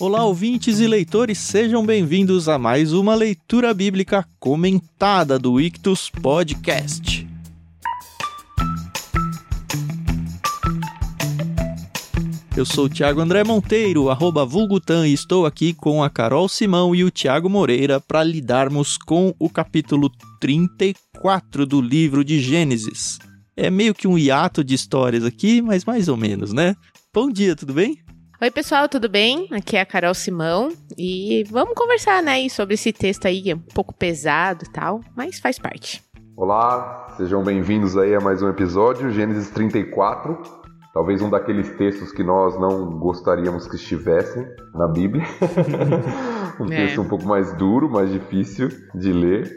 Olá, ouvintes e leitores, sejam bem-vindos a mais uma leitura bíblica comentada do Ictus Podcast. Eu sou o Thiago André Monteiro, arroba Vulgutan, e estou aqui com a Carol Simão e o Thiago Moreira para lidarmos com o capítulo 34 do livro de Gênesis. É meio que um hiato de histórias aqui, mas mais ou menos, né? Bom dia, tudo bem? Oi, pessoal, tudo bem? Aqui é a Carol Simão e vamos conversar, né, sobre esse texto aí, é um pouco pesado e tal, mas faz parte. Olá, sejam bem-vindos aí a mais um episódio, Gênesis 34. Talvez um daqueles textos que nós não gostaríamos que estivessem na Bíblia. um é. texto um pouco mais duro, mais difícil de ler,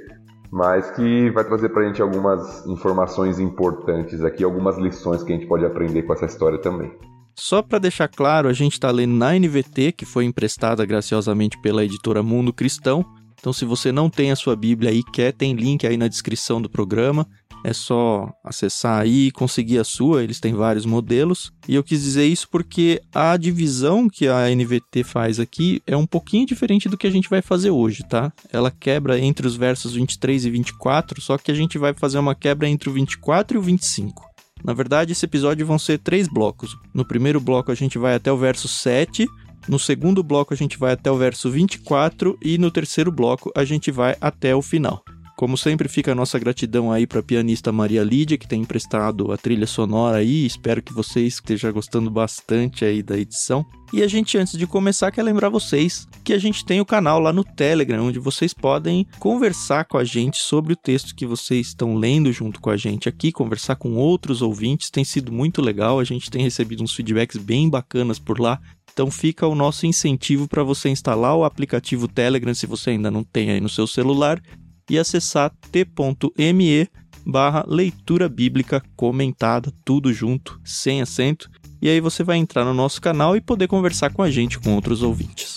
mas que vai trazer pra gente algumas informações importantes aqui, algumas lições que a gente pode aprender com essa história também. Só para deixar claro, a gente está lendo na NVT, que foi emprestada graciosamente pela editora Mundo Cristão. Então, se você não tem a sua Bíblia aí, quer, tem link aí na descrição do programa. É só acessar aí e conseguir a sua, eles têm vários modelos. E eu quis dizer isso porque a divisão que a NVT faz aqui é um pouquinho diferente do que a gente vai fazer hoje, tá? Ela quebra entre os versos 23 e 24, só que a gente vai fazer uma quebra entre o 24 e o 25. Na verdade, esse episódio vão ser três blocos. No primeiro bloco a gente vai até o verso 7, no segundo bloco a gente vai até o verso 24 e no terceiro bloco a gente vai até o final. Como sempre, fica a nossa gratidão aí para a pianista Maria Lídia, que tem emprestado a trilha sonora aí. Espero que vocês estejam gostando bastante aí da edição. E a gente, antes de começar, quer lembrar vocês que a gente tem o canal lá no Telegram, onde vocês podem conversar com a gente sobre o texto que vocês estão lendo junto com a gente aqui, conversar com outros ouvintes. Tem sido muito legal, a gente tem recebido uns feedbacks bem bacanas por lá. Então fica o nosso incentivo para você instalar o aplicativo Telegram se você ainda não tem aí no seu celular e acessar t.me barra leitura bíblica comentada, tudo junto, sem acento. E aí você vai entrar no nosso canal e poder conversar com a gente, com outros ouvintes.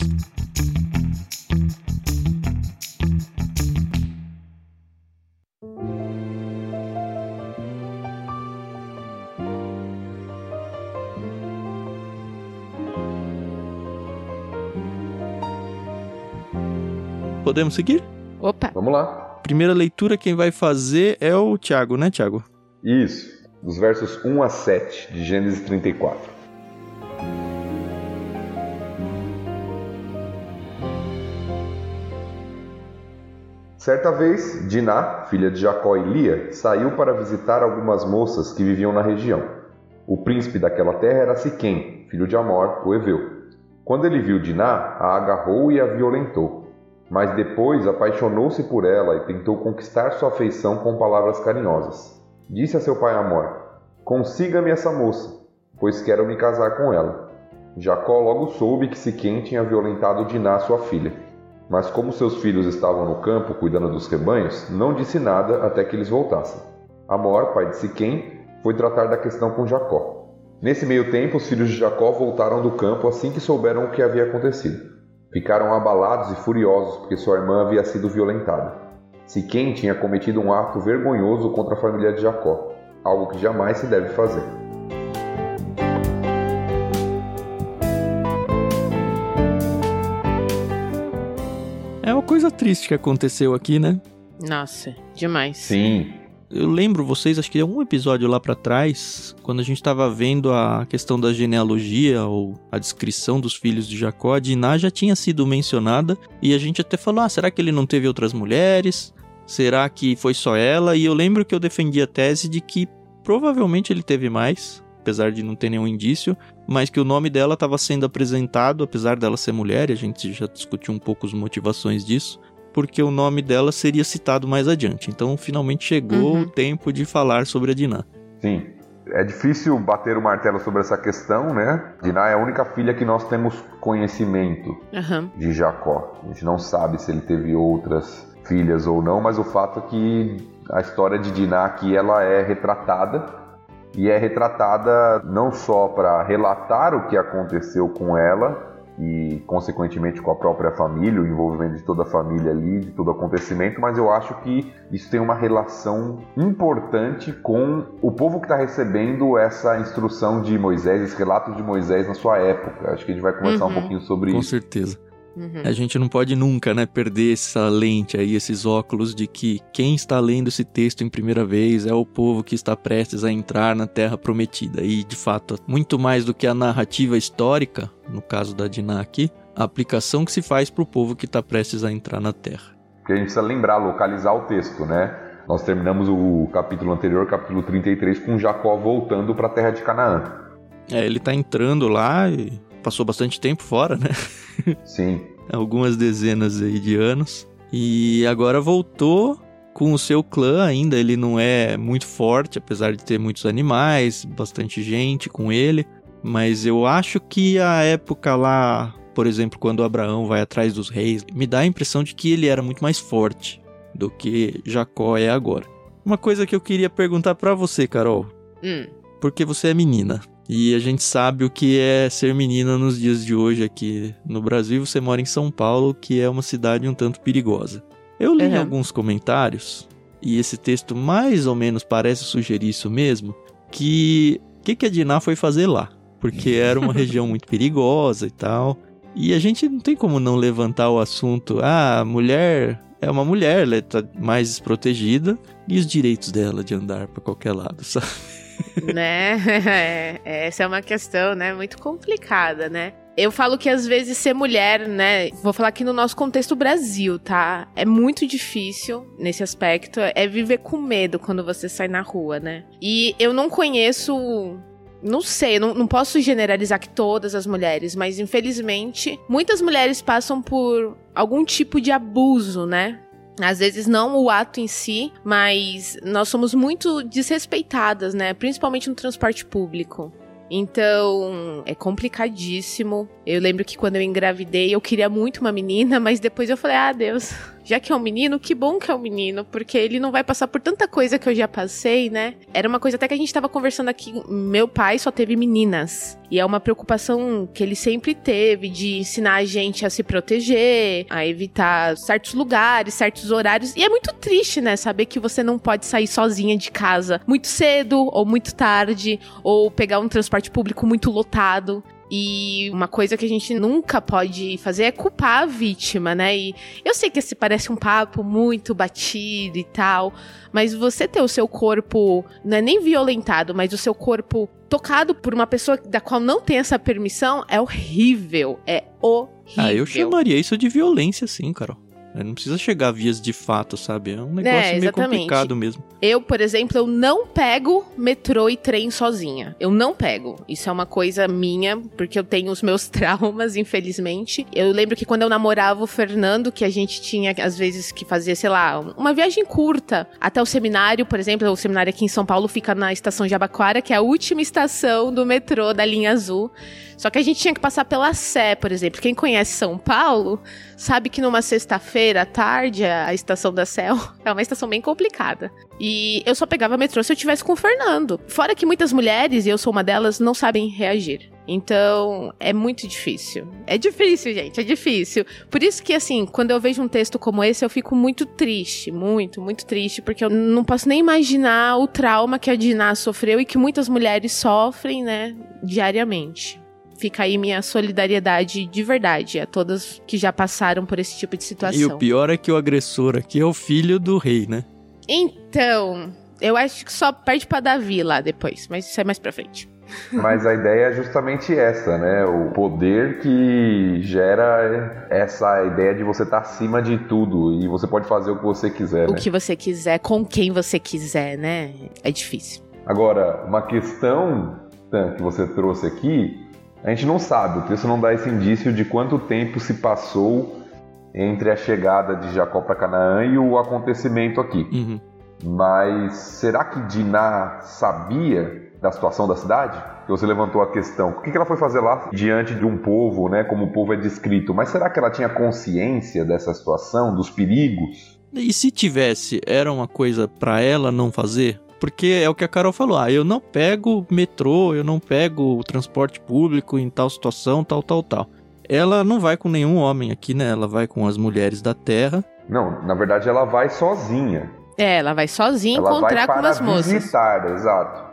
Podemos seguir? Opa! Vamos lá. Primeira leitura, quem vai fazer é o Tiago, né, Tiago? Isso, dos versos 1 a 7 de Gênesis 34. Certa vez, Diná, filha de Jacó e Lia, saiu para visitar algumas moças que viviam na região. O príncipe daquela terra era Siquém, filho de Amor, o Eveu. Quando ele viu Diná, a agarrou e a violentou. Mas depois apaixonou-se por ela e tentou conquistar sua afeição com palavras carinhosas. Disse a seu pai Amor: Consiga-me essa moça, pois quero me casar com ela. Jacó logo soube que Siquém tinha violentado Diná, sua filha. Mas como seus filhos estavam no campo cuidando dos rebanhos, não disse nada até que eles voltassem. Amor, pai de Siquém, foi tratar da questão com Jacó. Nesse meio tempo, os filhos de Jacó voltaram do campo assim que souberam o que havia acontecido. Ficaram abalados e furiosos porque sua irmã havia sido violentada. Siquém tinha cometido um ato vergonhoso contra a família de Jacó, algo que jamais se deve fazer. É uma coisa triste que aconteceu aqui, né? Nossa, demais. Sim, eu lembro vocês, acho que um episódio lá para trás, quando a gente estava vendo a questão da genealogia ou a descrição dos filhos de Jacó, Diná já tinha sido mencionada e a gente até falou: ah, será que ele não teve outras mulheres? Será que foi só ela? E eu lembro que eu defendi a tese de que provavelmente ele teve mais, apesar de não ter nenhum indício, mas que o nome dela estava sendo apresentado, apesar dela ser mulher, e a gente já discutiu um pouco as motivações disso, porque o nome dela seria citado mais adiante. Então, finalmente chegou uhum. o tempo de falar sobre a Diná. Sim. É difícil bater o martelo sobre essa questão, né? Diná é a única filha que nós temos conhecimento uhum. de Jacó. A gente não sabe se ele teve outras filhas ou não, mas o fato é que a história de Diná aqui ela é retratada e é retratada não só para relatar o que aconteceu com ela, e, consequentemente, com a própria família, o envolvimento de toda a família ali, de todo acontecimento, mas eu acho que isso tem uma relação importante com o povo que está recebendo essa instrução de Moisés, esse relato de Moisés na sua época. Acho que a gente vai conversar uhum. um pouquinho sobre com isso. Com certeza. Uhum. A gente não pode nunca, né, perder essa lente aí, esses óculos de que quem está lendo esse texto em primeira vez é o povo que está prestes a entrar na Terra Prometida. E, de fato, muito mais do que a narrativa histórica, no caso da Diná aqui, a aplicação que se faz para o povo que está prestes a entrar na Terra. Porque a gente precisa lembrar, localizar o texto, né? Nós terminamos o capítulo anterior, capítulo 33, com Jacó voltando para a terra de Canaã. É, ele está entrando lá e passou bastante tempo fora, né? Sim. Algumas dezenas aí de anos. E agora voltou com o seu clã ainda. Ele não é muito forte, apesar de ter muitos animais, bastante gente com ele. Mas eu acho que a época lá, por exemplo, quando Abraão vai atrás dos reis, me dá a impressão de que ele era muito mais forte do que Jacó é agora. Uma coisa que eu queria perguntar para você, Carol. Hum. Porque você é menina. E a gente sabe o que é ser menina nos dias de hoje aqui no Brasil. Você mora em São Paulo, que é uma cidade um tanto perigosa. Eu li uhum. alguns comentários, e esse texto mais ou menos parece sugerir isso mesmo, que o que, que a Diná foi fazer lá? Porque era uma região muito perigosa e tal. E a gente não tem como não levantar o assunto. Ah, a mulher é uma mulher, ela tá mais desprotegida. E os direitos dela de andar para qualquer lado, sabe? Né? É, essa é uma questão, né, muito complicada, né? Eu falo que às vezes ser mulher, né? Vou falar aqui no nosso contexto Brasil, tá? É muito difícil nesse aspecto. É viver com medo quando você sai na rua, né? E eu não conheço. Não sei, não, não posso generalizar que todas as mulheres, mas infelizmente muitas mulheres passam por algum tipo de abuso, né? Às vezes não o ato em si, mas nós somos muito desrespeitadas, né? Principalmente no transporte público. Então, é complicadíssimo. Eu lembro que quando eu engravidei, eu queria muito uma menina, mas depois eu falei: "Ah, Deus, já que é um menino, que bom que é um menino, porque ele não vai passar por tanta coisa que eu já passei, né? Era uma coisa até que a gente tava conversando aqui, meu pai só teve meninas. E é uma preocupação que ele sempre teve de ensinar a gente a se proteger, a evitar certos lugares, certos horários. E é muito triste, né, saber que você não pode sair sozinha de casa muito cedo ou muito tarde, ou pegar um transporte público muito lotado. E uma coisa que a gente nunca pode fazer é culpar a vítima, né? E eu sei que esse parece um papo muito batido e tal, mas você ter o seu corpo, não é nem violentado, mas o seu corpo tocado por uma pessoa da qual não tem essa permissão é horrível. É horrível. Ah, eu chamaria isso de violência, sim, Carol. É, não precisa chegar a vias de fato, sabe? É um negócio é, meio complicado mesmo. Eu, por exemplo, eu não pego metrô e trem sozinha. Eu não pego. Isso é uma coisa minha, porque eu tenho os meus traumas, infelizmente. Eu lembro que quando eu namorava o Fernando, que a gente tinha, às vezes, que fazer, sei lá, uma viagem curta até o seminário, por exemplo, o seminário aqui em São Paulo fica na estação de Abaquara, que é a última estação do metrô da linha azul. Só que a gente tinha que passar pela Sé, por exemplo. Quem conhece São Paulo sabe que numa sexta-feira à tarde a estação da Sé é uma estação bem complicada. E eu só pegava metrô se eu tivesse com o Fernando. Fora que muitas mulheres, e eu sou uma delas, não sabem reagir. Então, é muito difícil. É difícil, gente, é difícil. Por isso que, assim, quando eu vejo um texto como esse, eu fico muito triste, muito, muito triste, porque eu não posso nem imaginar o trauma que a Diná sofreu e que muitas mulheres sofrem, né, diariamente. Fica aí minha solidariedade de verdade a todas que já passaram por esse tipo de situação. E o pior é que o agressor aqui é o filho do rei, né? Então, eu acho que só perde pra Davi lá depois, mas isso é mais pra frente. Mas a ideia é justamente essa, né? O poder que gera essa ideia de você estar tá acima de tudo e você pode fazer o que você quiser. O né? que você quiser, com quem você quiser, né? É difícil. Agora, uma questão que você trouxe aqui a gente não sabe, o texto não dá esse indício de quanto tempo se passou entre a chegada de Jacó para Canaã e o acontecimento aqui. Uhum. Mas será que Diná sabia da situação da cidade? Que você levantou a questão. O que ela foi fazer lá diante de um povo, né? Como o povo é descrito. Mas será que ela tinha consciência dessa situação, dos perigos? E se tivesse, era uma coisa para ela não fazer? Porque é o que a Carol falou, ah, eu não pego metrô, eu não pego o transporte público em tal situação, tal, tal, tal. ela não vai com nenhum homem aqui, né? Ela vai com as mulheres da terra. Não, na verdade ela vai sozinha. É, ela vai sozinha ela encontrar vai com as moças. Visitar, exato.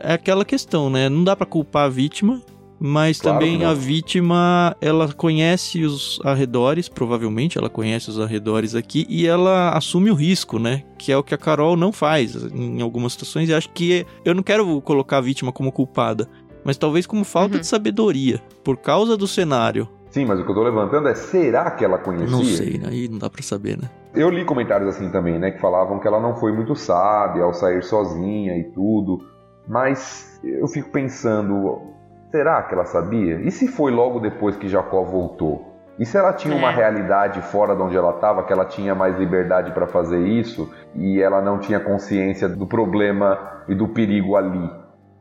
É aquela questão, né? Não dá para culpar a vítima, mas claro também a vítima, ela conhece os arredores, provavelmente ela conhece os arredores aqui e ela assume o risco, né? Que é o que a Carol não faz em algumas situações. E acho que eu não quero colocar a vítima como culpada, mas talvez como falta uhum. de sabedoria, por causa do cenário. Sim, mas o que eu tô levantando é será que ela conhecia? Não sei, aí não dá para saber, né? Eu li comentários assim também, né, que falavam que ela não foi muito sábia ao sair sozinha e tudo. Mas eu fico pensando, será que ela sabia? E se foi logo depois que Jacó voltou? E se ela tinha é. uma realidade fora de onde ela estava, que ela tinha mais liberdade para fazer isso e ela não tinha consciência do problema e do perigo ali?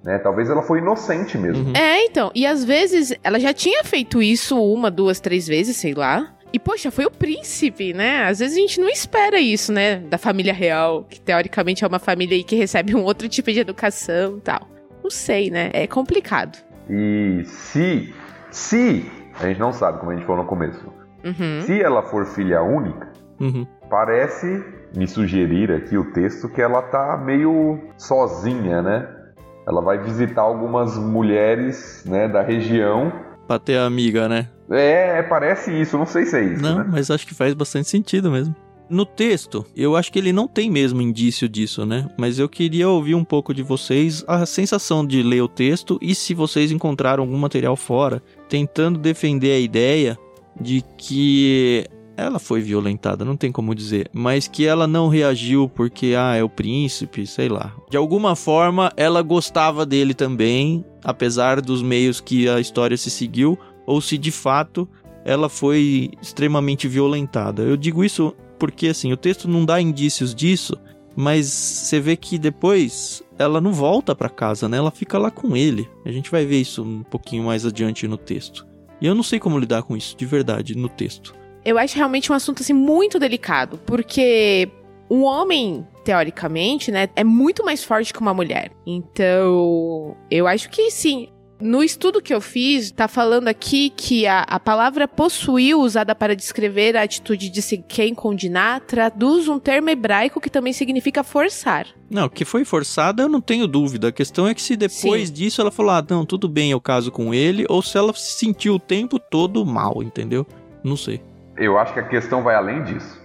Né? Talvez ela foi inocente mesmo. Uhum. É, então. E às vezes ela já tinha feito isso uma, duas, três vezes, sei lá. E, poxa, foi o príncipe, né? Às vezes a gente não espera isso, né? Da família real, que teoricamente é uma família aí que recebe um outro tipo de educação e tal. Não sei, né? É complicado. E se, se, a gente não sabe, como a gente falou no começo, uhum. se ela for filha única, uhum. parece me sugerir aqui o texto que ela tá meio sozinha, né? Ela vai visitar algumas mulheres, né, da região. Pra ter amiga, né? É, parece isso, não sei se é isso. Não, né? mas acho que faz bastante sentido mesmo. No texto, eu acho que ele não tem mesmo indício disso, né? Mas eu queria ouvir um pouco de vocês a sensação de ler o texto e se vocês encontraram algum material fora, tentando defender a ideia de que ela foi violentada, não tem como dizer, mas que ela não reagiu porque, ah, é o príncipe, sei lá. De alguma forma, ela gostava dele também, apesar dos meios que a história se seguiu, ou se de fato ela foi extremamente violentada. Eu digo isso porque assim, o texto não dá indícios disso, mas você vê que depois ela não volta para casa, né? Ela fica lá com ele. A gente vai ver isso um pouquinho mais adiante no texto. E eu não sei como lidar com isso, de verdade, no texto. Eu acho realmente um assunto assim muito delicado, porque um homem, teoricamente, né, é muito mais forte que uma mulher. Então, eu acho que sim, no estudo que eu fiz, tá falando aqui que a, a palavra possuiu, usada para descrever a atitude de quem condenar, traduz um termo hebraico que também significa forçar. Não, que foi forçada, eu não tenho dúvida. A questão é que se depois Sim. disso ela falou, ah, não, tudo bem, eu caso com ele, ou se ela se sentiu o tempo todo mal, entendeu? Não sei. Eu acho que a questão vai além disso.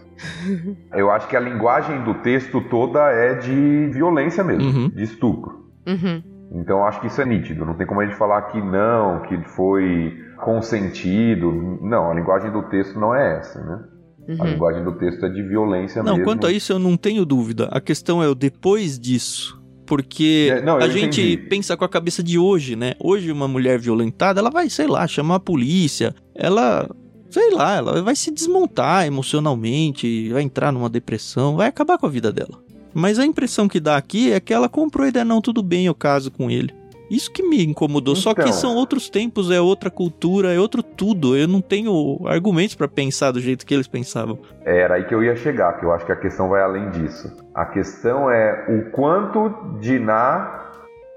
eu acho que a linguagem do texto toda é de violência mesmo, uhum. de estupro. Uhum. Então acho que isso é nítido. Não tem como a gente falar que não, que foi consentido. Não, a linguagem do texto não é essa, né? Uhum. A linguagem do texto é de violência não, mesmo. Não, quanto a isso eu não tenho dúvida. A questão é o depois disso. Porque é, não, a gente entendi. pensa com a cabeça de hoje, né? Hoje uma mulher violentada, ela vai, sei lá, chamar a polícia. Ela, sei lá, ela vai se desmontar emocionalmente, vai entrar numa depressão, vai acabar com a vida dela. Mas a impressão que dá aqui é que ela comprou a ideia, não, tudo bem, eu caso com ele. Isso que me incomodou. Então, Só que então. são outros tempos, é outra cultura, é outro tudo. Eu não tenho argumentos para pensar do jeito que eles pensavam. Era aí que eu ia chegar, que eu acho que a questão vai além disso. A questão é o quanto Diná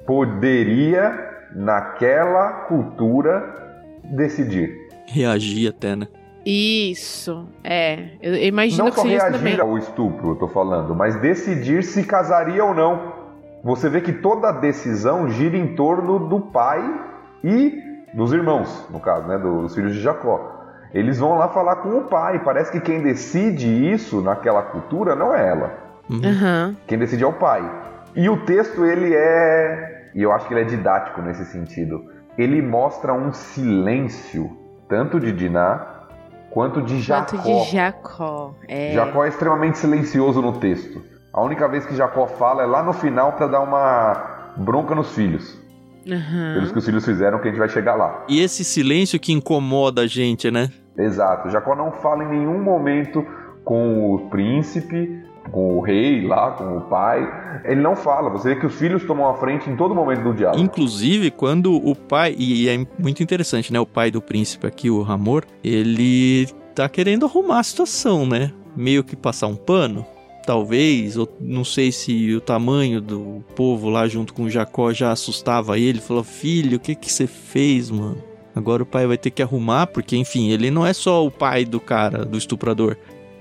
poderia, naquela cultura, decidir. Reagir até, né? Isso, é. Eu imagino não que seja isso também. ao estupro, eu tô falando, mas decidir se casaria ou não. Você vê que toda a decisão gira em torno do pai e dos irmãos, no caso, né, dos filhos de Jacó. Eles vão lá falar com o pai. Parece que quem decide isso naquela cultura não é ela. Uhum. Quem decide é o pai. E o texto ele é, e eu acho que ele é didático nesse sentido. Ele mostra um silêncio tanto de Diná quanto de Jacó. Quanto de Jacó. É... Jacó é extremamente silencioso no texto. A única vez que Jacó fala é lá no final para dar uma bronca nos filhos. Uhum. Pelos que os filhos fizeram, que a gente vai chegar lá. E esse silêncio que incomoda a gente, né? Exato. Jacó não fala em nenhum momento com o príncipe, com o rei lá, com o pai. Ele não fala. Você vê que os filhos tomam a frente em todo momento do diálogo. Inclusive, quando o pai. E é muito interessante, né? O pai do príncipe aqui, o Ramor, ele tá querendo arrumar a situação, né? Meio que passar um pano. Talvez, ou não sei se o tamanho do povo lá junto com Jacó já assustava ele. Falou: Filho, o que que você fez, mano? Agora o pai vai ter que arrumar, porque, enfim, ele não é só o pai do cara, do estuprador.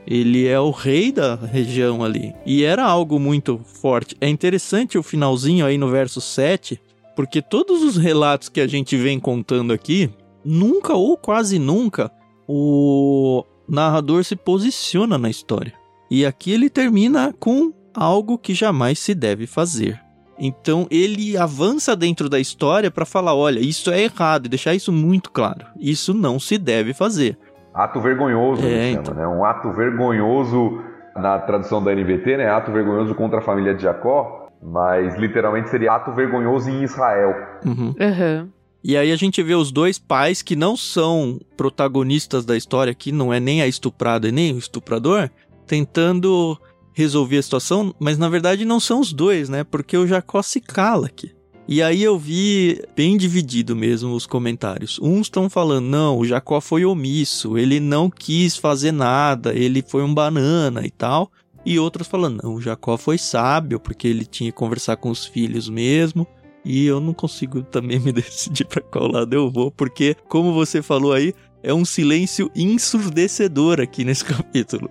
Ele é o rei da região ali. E era algo muito forte. É interessante o finalzinho aí no verso 7, porque todos os relatos que a gente vem contando aqui, nunca ou quase nunca, o narrador se posiciona na história. E aqui ele termina com algo que jamais se deve fazer. Então ele avança dentro da história para falar: olha, isso é errado, e deixar isso muito claro. Isso não se deve fazer. Ato vergonhoso, é, chama, então. né? Um ato vergonhoso na tradução da NVT, né? Ato vergonhoso contra a família de Jacó, mas literalmente seria ato vergonhoso em Israel. Uhum. Uhum. E aí a gente vê os dois pais que não são protagonistas da história aqui, não é nem a estuprada e nem o estuprador, tentando resolver a situação, mas na verdade não são os dois, né? Porque o Jacó se cala aqui. E aí eu vi bem dividido mesmo os comentários. Uns estão falando, não, o Jacó foi omisso, ele não quis fazer nada, ele foi um banana e tal. E outros falando, não, o Jacó foi sábio, porque ele tinha que conversar com os filhos mesmo. E eu não consigo também me decidir para qual lado eu vou, porque, como você falou aí, é um silêncio ensurdecedor aqui nesse capítulo.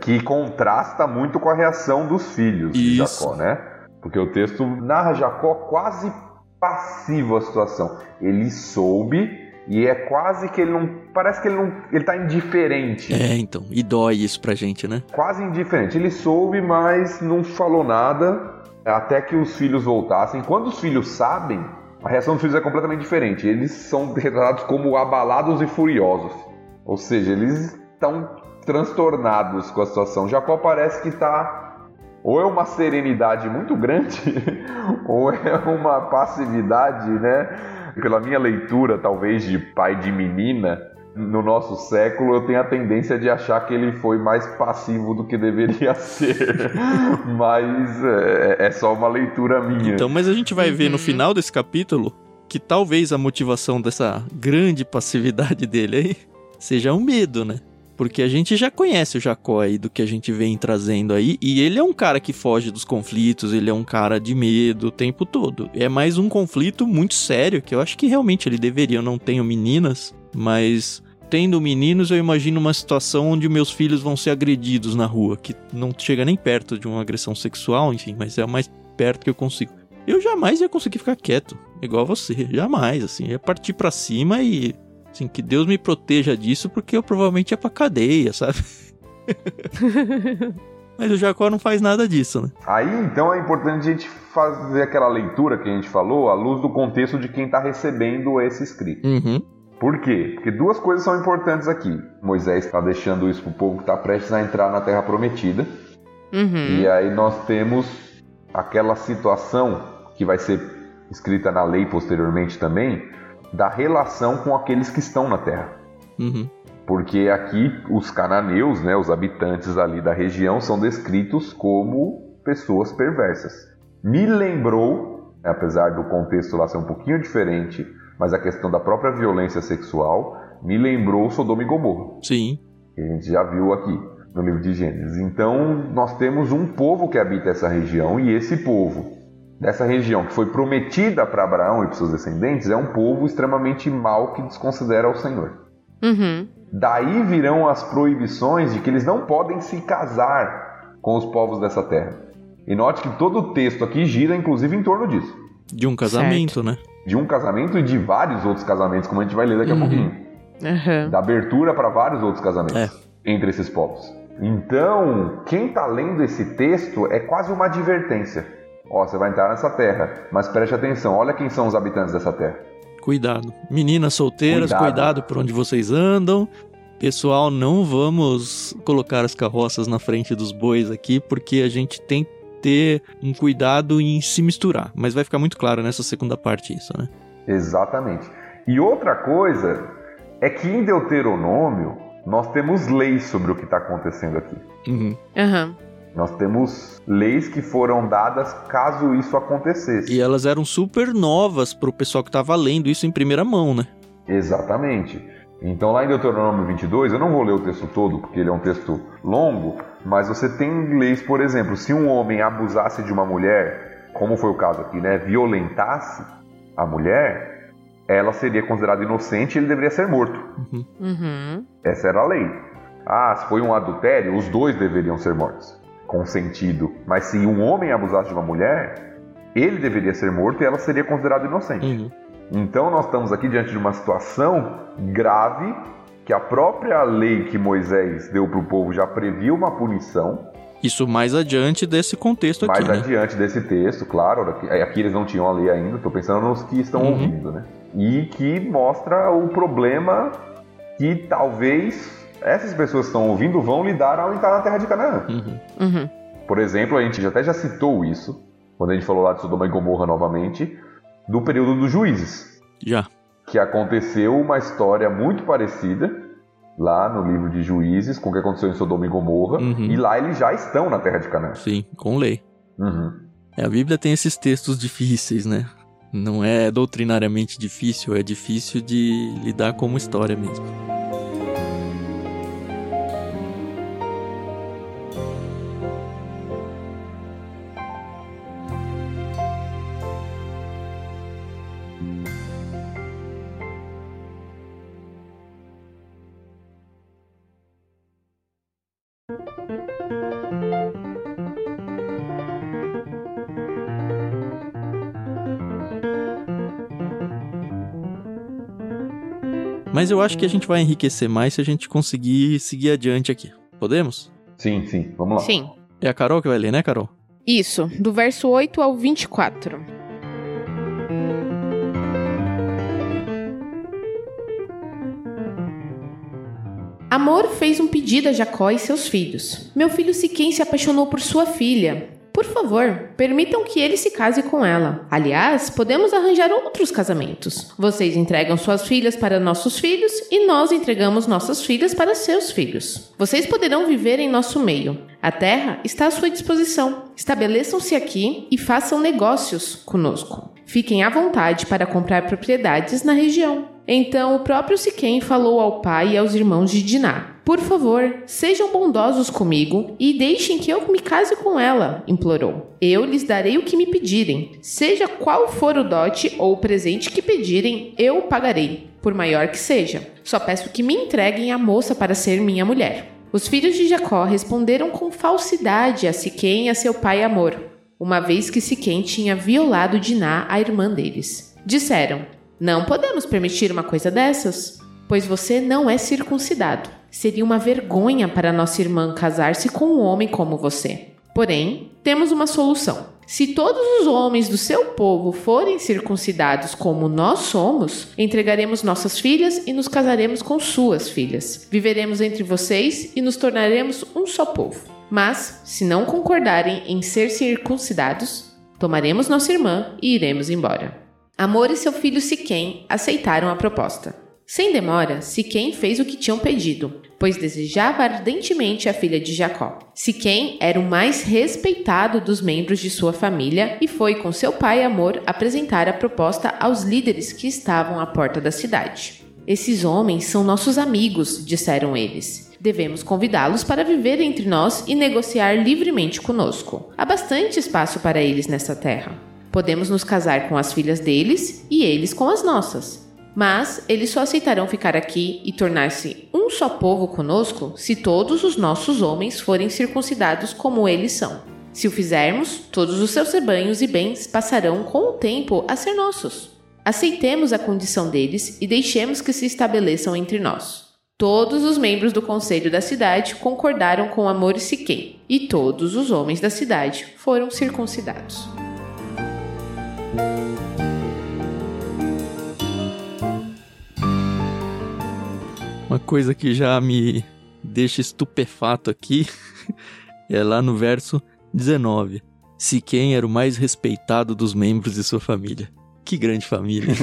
que contrasta muito com a reação dos filhos Isso. de Jacó, né? Porque o texto narra Jacó quase passivo a situação. Ele soube e é quase que ele não. Parece que ele não. Ele tá indiferente. É, então. E dói isso pra gente, né? Quase indiferente. Ele soube, mas não falou nada até que os filhos voltassem. Quando os filhos sabem, a reação dos filhos é completamente diferente. Eles são retratados como abalados e furiosos. Ou seja, eles estão transtornados com a situação. Jacó parece que está ou é uma serenidade muito grande, ou é uma passividade, né? Pela minha leitura, talvez de pai de menina, no nosso século, eu tenho a tendência de achar que ele foi mais passivo do que deveria ser. mas é, é, só uma leitura minha. Então, mas a gente vai ver no uhum. final desse capítulo que talvez a motivação dessa grande passividade dele aí seja o medo, né? Porque a gente já conhece o Jacó aí do que a gente vem trazendo aí, e ele é um cara que foge dos conflitos, ele é um cara de medo o tempo todo. É mais um conflito muito sério, que eu acho que realmente ele deveria, eu não tenho meninas, mas tendo meninos, eu imagino uma situação onde meus filhos vão ser agredidos na rua, que não chega nem perto de uma agressão sexual, enfim, mas é o mais perto que eu consigo. Eu jamais ia conseguir ficar quieto, igual você, jamais, assim, ia partir para cima e Assim, que Deus me proteja disso, porque eu provavelmente ia pra cadeia, sabe? Mas o Jacó não faz nada disso, né? Aí então é importante a gente fazer aquela leitura que a gente falou à luz do contexto de quem está recebendo esse escrito. Uhum. Por quê? Porque duas coisas são importantes aqui. Moisés está deixando isso para o povo que está prestes a entrar na Terra Prometida. Uhum. E aí nós temos aquela situação que vai ser escrita na lei posteriormente também, da relação com aqueles que estão na terra. Uhum. Porque aqui os cananeus, né, os habitantes ali da região, são descritos como pessoas perversas. Me lembrou, apesar do contexto lá ser um pouquinho diferente, mas a questão da própria violência sexual me lembrou Sodoma e Gomorra. Sim. Que a gente já viu aqui no livro de Gênesis. Então, nós temos um povo que habita essa região e esse povo dessa região que foi prometida para Abraão e para seus descendentes é um povo extremamente mau que desconsidera o Senhor. Uhum. Daí virão as proibições de que eles não podem se casar com os povos dessa terra. E note que todo o texto aqui gira inclusive em torno disso. De um casamento, certo. né? De um casamento e de vários outros casamentos, como a gente vai ler daqui uhum. a pouquinho. Uhum. Da abertura para vários outros casamentos é. entre esses povos. Então, quem está lendo esse texto é quase uma advertência Ó, você vai entrar nessa terra, mas preste atenção, olha quem são os habitantes dessa terra. Cuidado. Meninas solteiras, cuidado, cuidado por onde vocês andam. Pessoal, não vamos colocar as carroças na frente dos bois aqui, porque a gente tem que ter um cuidado em se misturar. Mas vai ficar muito claro nessa segunda parte isso, né? Exatamente. E outra coisa é que em Deuteronômio nós temos leis sobre o que está acontecendo aqui. Uhum. Uhum. Nós temos leis que foram dadas caso isso acontecesse. E elas eram super novas para o pessoal que estava lendo isso em primeira mão, né? Exatamente. Então, lá em Deuteronômio 22, eu não vou ler o texto todo porque ele é um texto longo, mas você tem leis, por exemplo, se um homem abusasse de uma mulher, como foi o caso aqui, né, violentasse a mulher, ela seria considerada inocente e ele deveria ser morto. Uhum. Uhum. Essa era a lei. Ah, se foi um adultério, os dois deveriam ser mortos. Consentido. Mas se um homem abusasse de uma mulher, ele deveria ser morto e ela seria considerada inocente. Uhum. Então nós estamos aqui diante de uma situação grave que a própria lei que Moisés deu para o povo já previa uma punição. Isso mais adiante desse contexto mais aqui, né? adiante desse texto, claro. Aqui, aqui eles não tinham a lei ainda, estou pensando nos que estão Uhum. ouvindo, né? E que mostra o problema que talvez essas pessoas que estão ouvindo vão lidar ao entrar na terra de Canaã. Uhum. Uhum. Por exemplo, a gente até já citou isso, quando a gente falou lá de Sodoma e Gomorra novamente, do período dos juízes, Já. que aconteceu uma história muito parecida lá no livro de Juízes com o que aconteceu em Sodoma e Gomorra, Uhum. e lá eles já estão na terra de Canaã. Sim, com lei. Uhum. É, a Bíblia tem esses textos difíceis, né? Não é doutrinariamente difícil, é difícil de lidar como história mesmo. Mas eu acho que a gente vai enriquecer mais se a gente conseguir seguir adiante aqui. Podemos? Sim, sim, vamos lá. Sim. É a Carol que vai ler, né, Carol? Isso, do verso 8 ao 24. Amor fez um pedido a Jacó e seus filhos. Meu filho Siquém se apaixonou por sua filha. Por favor, permitam que ele se case com ela. Aliás, podemos arranjar outros casamentos. Vocês entregam suas filhas para nossos filhos e nós entregamos nossas filhas para seus filhos. Vocês poderão viver em nosso meio. A terra está à sua disposição. Estabeleçam-se aqui e façam negócios conosco. Fiquem à vontade para comprar propriedades na região. Então o próprio Siquém falou ao pai e aos irmãos de Diná: Por favor, sejam bondosos comigo e deixem que eu me case com ela, implorou. Eu lhes darei o que me pedirem. Seja qual for o dote ou o presente que pedirem, eu o pagarei, por maior que seja. Só peço que me entreguem a moça para ser minha mulher. Os filhos de Jacó responderam com falsidade a Siquém e a seu pai Amor, uma vez que Siquém tinha violado Diná, a irmã deles. Disseram: Não podemos permitir uma coisa dessas, pois você não é circuncidado. Seria uma vergonha para nossa irmã casar-se com um homem como você. Porém, temos uma solução. Se todos os homens do seu povo forem circuncidados como nós somos, entregaremos nossas filhas e nos casaremos com suas filhas. Viveremos entre vocês e nos tornaremos um só povo. Mas, se não concordarem em ser circuncidados, tomaremos nossa irmã e iremos embora. Amor e seu filho Siquém aceitaram a proposta. Sem demora, Siquém fez o que tinham pedido, pois desejava ardentemente a filha de Jacó. Siquém era o mais respeitado dos membros de sua família e foi com seu pai Amor apresentar a proposta aos líderes que estavam à porta da cidade. Esses homens são nossos amigos, disseram eles. Devemos convidá-los para viver entre nós e negociar livremente conosco. Há bastante espaço para eles nessa terra. Podemos nos casar com as filhas deles e eles com as nossas. Mas eles só aceitarão ficar aqui e tornar-se um só povo conosco se todos os nossos homens forem circuncidados como eles são. Se o fizermos, todos os seus rebanhos e bens passarão com o tempo a ser nossos. Aceitemos a condição deles e deixemos que se estabeleçam entre nós. Todos os membros do conselho da cidade concordaram com Amor e Siquém, e todos os homens da cidade foram circuncidados. Uma coisa que já me deixa estupefato aqui é lá no verso 19. Siquém era o mais respeitado dos membros de sua família. Que grande família.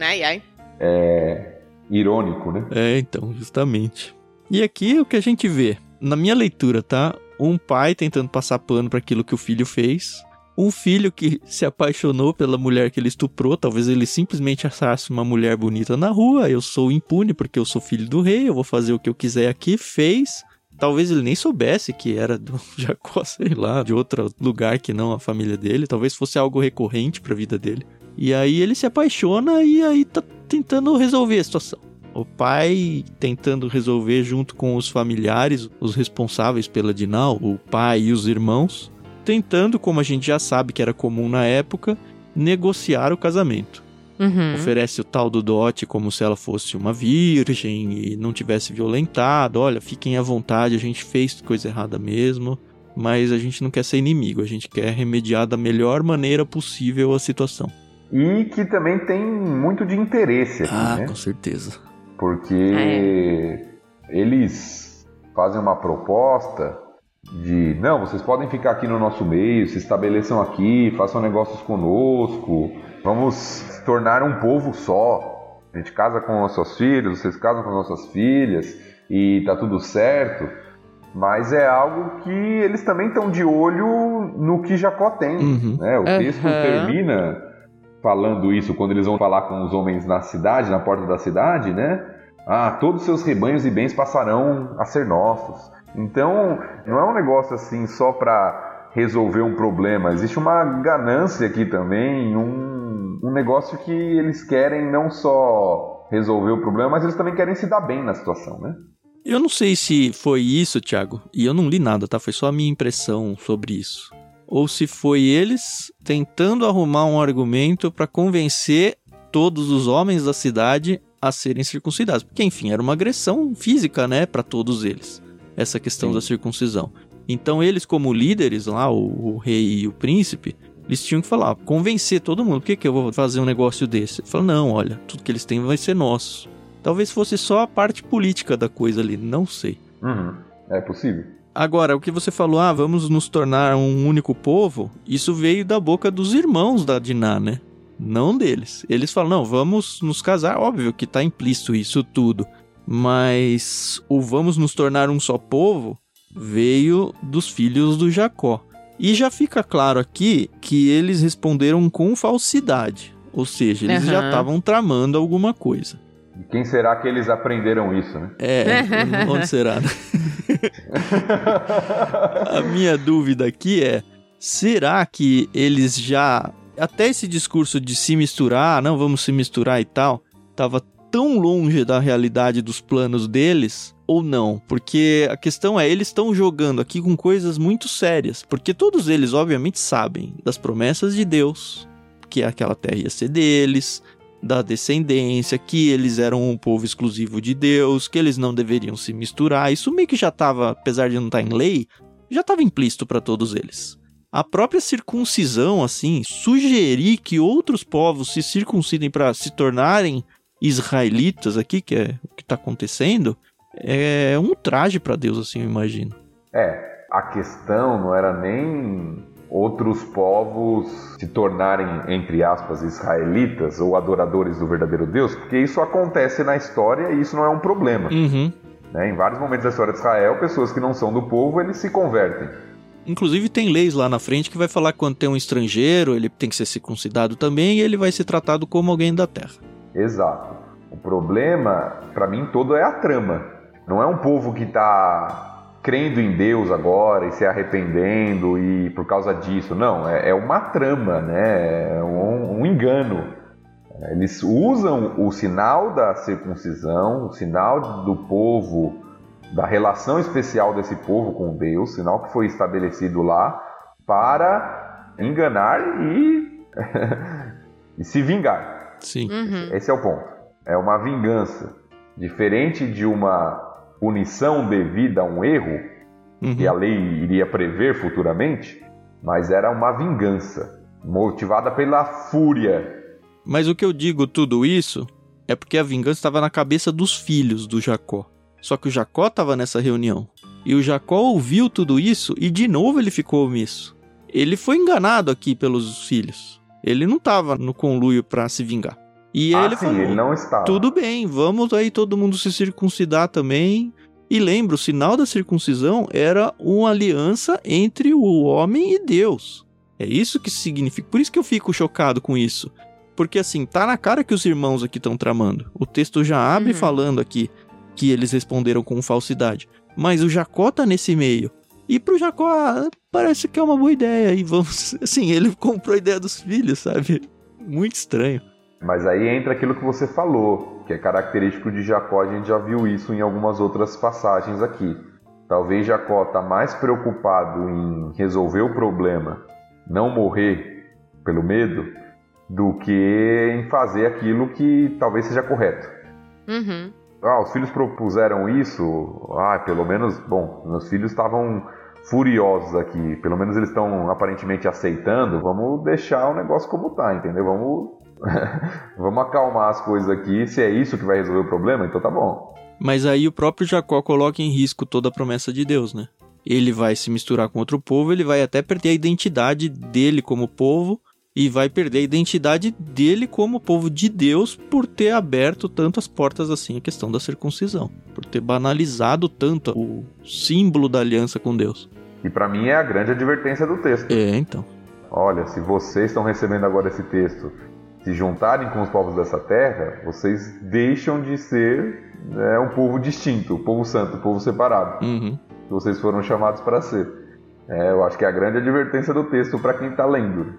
Ai, ai. É irônico, né? é, então, justamente. E aqui o que a gente vê, na minha leitura, tá? Um pai tentando passar pano para aquilo que o filho fez. Um filho que se apaixonou pela mulher que ele estuprou, talvez ele simplesmente achasse uma mulher bonita na rua, eu sou impune porque eu sou filho do rei, eu vou fazer o que eu quiser aqui, fez. Talvez ele nem soubesse que era do Jacó, sei lá, de outro lugar que não a família dele, talvez fosse algo recorrente para a vida dele. E aí ele se apaixona e aí tá tentando resolver a situação. O pai tentando resolver junto com os familiares, os responsáveis pela Dinal, o pai e os irmãos, tentando, como a gente já sabe que era comum na época, negociar o casamento. Uhum. Oferece o tal do dote como se ela fosse uma virgem e não tivesse violentado. Olha, fiquem à vontade, a gente fez coisa errada mesmo, mas a gente não quer ser inimigo, a gente quer remediar da melhor maneira possível a situação. E que também tem muito de interesse aqui, Ah, né? com certeza. Porque É. eles fazem uma proposta de não, vocês podem ficar aqui no nosso meio, se estabeleçam aqui, façam negócios conosco, vamos se tornar um povo só. A gente casa com os seus filhos, vocês casam com as nossas filhas e tá tudo certo. Mas é algo que eles também estão de olho no que Jacó tem. Uhum. né? O texto Aham. termina falando isso quando eles vão falar com os homens na cidade, na porta da cidade, né? Ah, todos os seus rebanhos e bens passarão a ser nossos. Então, não é um negócio assim só para resolver um problema. Existe uma ganância aqui também, um, um negócio que eles querem não só resolver o problema, mas eles também querem se dar bem na situação, né? Eu não sei se foi isso, Thiago, e eu não li nada, tá? Foi só a minha impressão sobre isso. Ou se foi eles tentando arrumar um argumento para convencer todos os homens da cidade a serem circuncidados. Porque, enfim, era uma agressão física, né, para todos eles, essa questão Sim. da circuncisão. Então, eles, como líderes lá, o, o rei e o príncipe, eles tinham que falar, convencer todo mundo. Por que, que eu vou fazer um negócio desse? Ele falou, não, olha, tudo que eles têm vai ser nosso. Talvez fosse só a parte política da coisa ali, não sei. Uhum. É possível. Agora, o que você falou, ah, vamos nos tornar um único povo, isso veio da boca dos irmãos da Diná, né? Não deles. Eles falam, não, vamos nos casar, óbvio que tá implícito isso tudo. Mas o vamos nos tornar um só povo veio dos filhos do Jacó. E já fica claro aqui que eles responderam com falsidade. Ou seja, eles já Aham. estavam tramando alguma coisa. E quem será que eles aprenderam isso, né? É, onde será? né? A minha dúvida aqui é: será que eles já. Até esse discurso de se misturar, não vamos se misturar e tal, tava tão longe da realidade dos planos deles ou não? Porque a questão é, eles estão jogando aqui com coisas muito sérias. Porque todos eles, obviamente, sabem das promessas de Deus, que aquela terra ia ser deles, da descendência, que eles eram um povo exclusivo de Deus, que eles não deveriam se misturar. Isso meio que já estava, apesar de não estar em lei, já estava implícito para todos eles. A própria circuncisão, assim, sugerir que outros povos se circuncidem para se tornarem israelitas aqui, que é o que está acontecendo, é um traje para Deus, assim, eu imagino. É, a questão não era nem outros povos se tornarem, entre aspas, israelitas ou adoradores do verdadeiro Deus, porque isso acontece na história e isso não é um problema. Uhum. né? Em vários momentos da história de Israel, pessoas que não são do povo, eles se convertem. Inclusive tem leis lá na frente que vai falar que quando tem um estrangeiro, ele tem que ser circuncidado também e ele vai ser tratado como alguém da terra. Exato. O problema, para mim, todo é a trama. Não é um povo que está crendo em Deus agora e se arrependendo e por causa disso. Não, é, é uma trama, né? É um, um engano. Eles usam o sinal da circuncisão, o sinal do povo, da relação especial desse povo com Deus, sinal que foi estabelecido lá, para enganar e, e se vingar. Sim. Uhum. Esse é o ponto. É uma vingança. Diferente de uma punição devida a um erro, Uhum. que a lei iria prever futuramente, mas era uma vingança, motivada pela fúria. Mas o que eu digo tudo isso é porque a vingança estava na cabeça dos filhos do Jacó. Só que o Jacó estava nessa reunião. E o Jacó ouviu tudo isso e de novo ele ficou omisso. Ele foi enganado aqui pelos filhos. Ele não estava no conluio para se vingar. E ah, ele sim, falou: ele não estava. Tudo bem, vamos aí todo mundo se circuncidar também. E lembra, o sinal da circuncisão era uma aliança entre o homem e Deus. É isso que significa. Por isso que eu fico chocado com isso. Porque assim, tá na cara que os irmãos aqui estão tramando. O texto já abre Uhum. falando aqui que eles responderam com falsidade. Mas o Jacó tá nesse meio. E pro Jacó, ah, parece que é uma boa ideia. E vamos. Assim, ele comprou a ideia dos filhos, sabe? Muito estranho. Mas aí entra aquilo que você falou, que é característico de Jacó, a gente já viu isso em algumas outras passagens aqui. Talvez Jacó está mais preocupado em resolver o problema, não morrer pelo medo, do que em fazer aquilo que talvez seja correto. Uhum. Ah, os filhos propuseram isso. Ah, pelo menos, bom, meus filhos estavam furiosos aqui. Pelo menos eles estão aparentemente aceitando. Vamos deixar o negócio como tá, entendeu? Vamos, vamos acalmar as coisas aqui. Se é isso que vai resolver o problema, então tá bom. Mas aí o próprio Jacó coloca em risco toda a promessa de Deus, né? Ele vai se misturar com outro povo, ele vai até perder a identidade dele como povo e vai perder a identidade dele como povo de Deus por ter aberto tanto as portas assim a questão da circuncisão, por ter banalizado tanto o símbolo da aliança com Deus. E para mim é a grande advertência do texto. É, então. Olha, se vocês estão recebendo agora esse texto, se juntarem com os povos dessa terra, vocês deixam de ser né, um povo distinto, o povo santo, o povo separado, uhum. vocês foram chamados para ser. É, eu acho que é a grande advertência do texto para quem está lendo.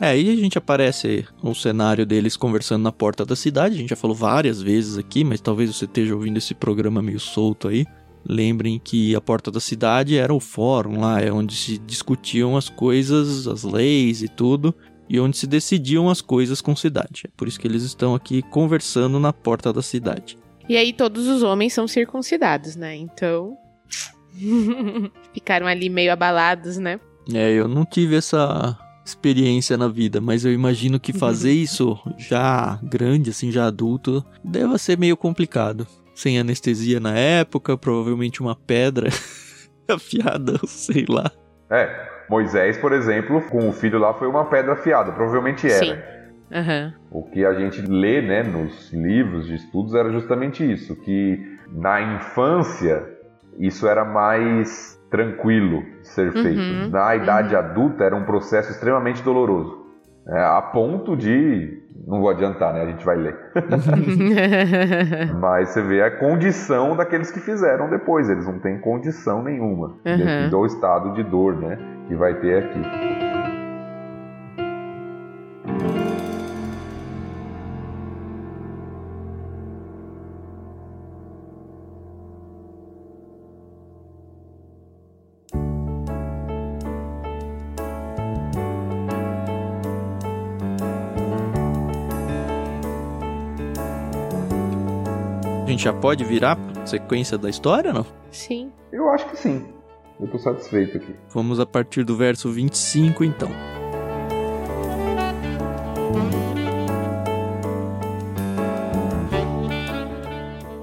É, aí a gente aparece o cenário deles conversando na porta da cidade. A gente já falou várias vezes aqui, mas talvez você esteja ouvindo esse programa meio solto aí. Lembrem que a porta da cidade era o fórum lá, é onde se discutiam as coisas, as leis e tudo, e onde se decidiam as coisas com cidade. É por isso que eles estão aqui conversando na porta da cidade. E aí todos os homens são circuncidados, né? Então. Ficaram ali meio abalados, né? É, eu não tive essa experiência na vida, mas eu imagino que fazer isso já grande, assim, já adulto, deva ser meio complicado. Sem anestesia na época, provavelmente uma pedra afiada, sei lá. É, Moisés, por exemplo, com o filho lá foi uma pedra afiada, provavelmente era. Sim. Uhum. O que a gente lê, né, nos livros de estudos era justamente isso, que na infância isso era mais tranquilo ser feito. Uhum, Na idade uhum. adulta era um processo extremamente doloroso. É, a ponto de. Não vou adiantar, né? A gente vai ler. Mas você vê a condição daqueles que fizeram depois. Eles não têm condição nenhuma Uhum. devido ao estado de dor, né? Que vai ter aqui. Gente já pode virar sequência da história, não? Sim. Eu acho que sim. Eu tô satisfeito aqui. Vamos a partir do verso 25, então.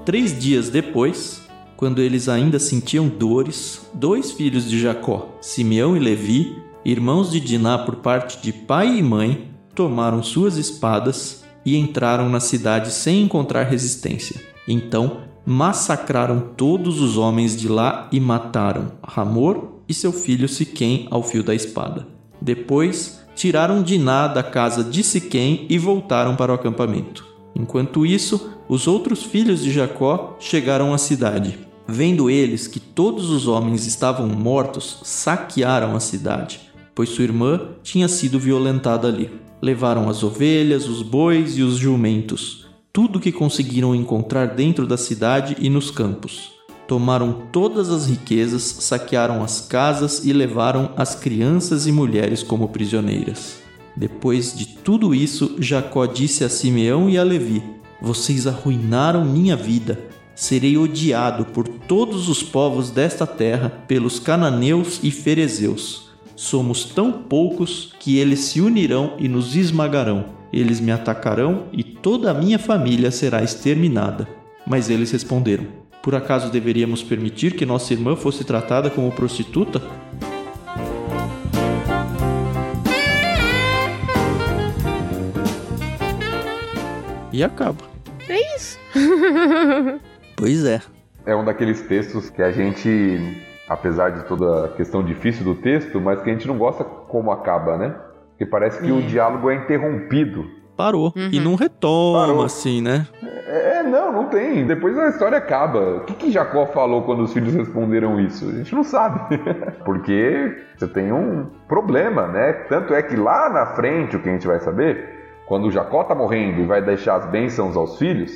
Três dias depois, quando eles ainda sentiam dores, dois filhos de Jacó, Simeão e Levi, irmãos de Diná por parte de pai e mãe, tomaram suas espadas e entraram na cidade sem encontrar resistência. Então massacraram todos os homens de lá e mataram Ramor e seu filho Siquém ao fio da espada. Depois tiraram Diná da casa de Siquém e voltaram para o acampamento. Enquanto isso, os outros filhos de Jacó chegaram à cidade. Vendo eles que todos os homens estavam mortos, saquearam a cidade, pois sua irmã tinha sido violentada ali. Levaram as ovelhas, os bois e os jumentos, tudo que conseguiram encontrar dentro da cidade e nos campos. Tomaram todas as riquezas, saquearam as casas e levaram as crianças e mulheres como prisioneiras. Depois de tudo isso, Jacó disse a Simeão e a Levi: Vocês arruinaram minha vida. Serei odiado por todos os povos desta terra, pelos cananeus e ferezeus. Somos tão poucos que eles se unirão e nos esmagarão. Eles me atacarão e toda a minha família será exterminada. Mas eles responderam: Por acaso deveríamos permitir que nossa irmã fosse tratada como prostituta? E acaba. É isso. Pois é. É um daqueles textos que a gente, apesar de toda a questão difícil do texto, mas que a gente não gosta como acaba, né? Porque parece que o diálogo é interrompido. Parou. E não retoma, Parou. assim, né? É, não, não tem. Depois a história acaba. O que, que Jacó falou quando os filhos responderam isso? A gente não sabe. Porque você tem um problema, né? Tanto é que lá na frente, o que a gente vai saber, quando Jacó está morrendo e vai deixar as bênçãos aos filhos,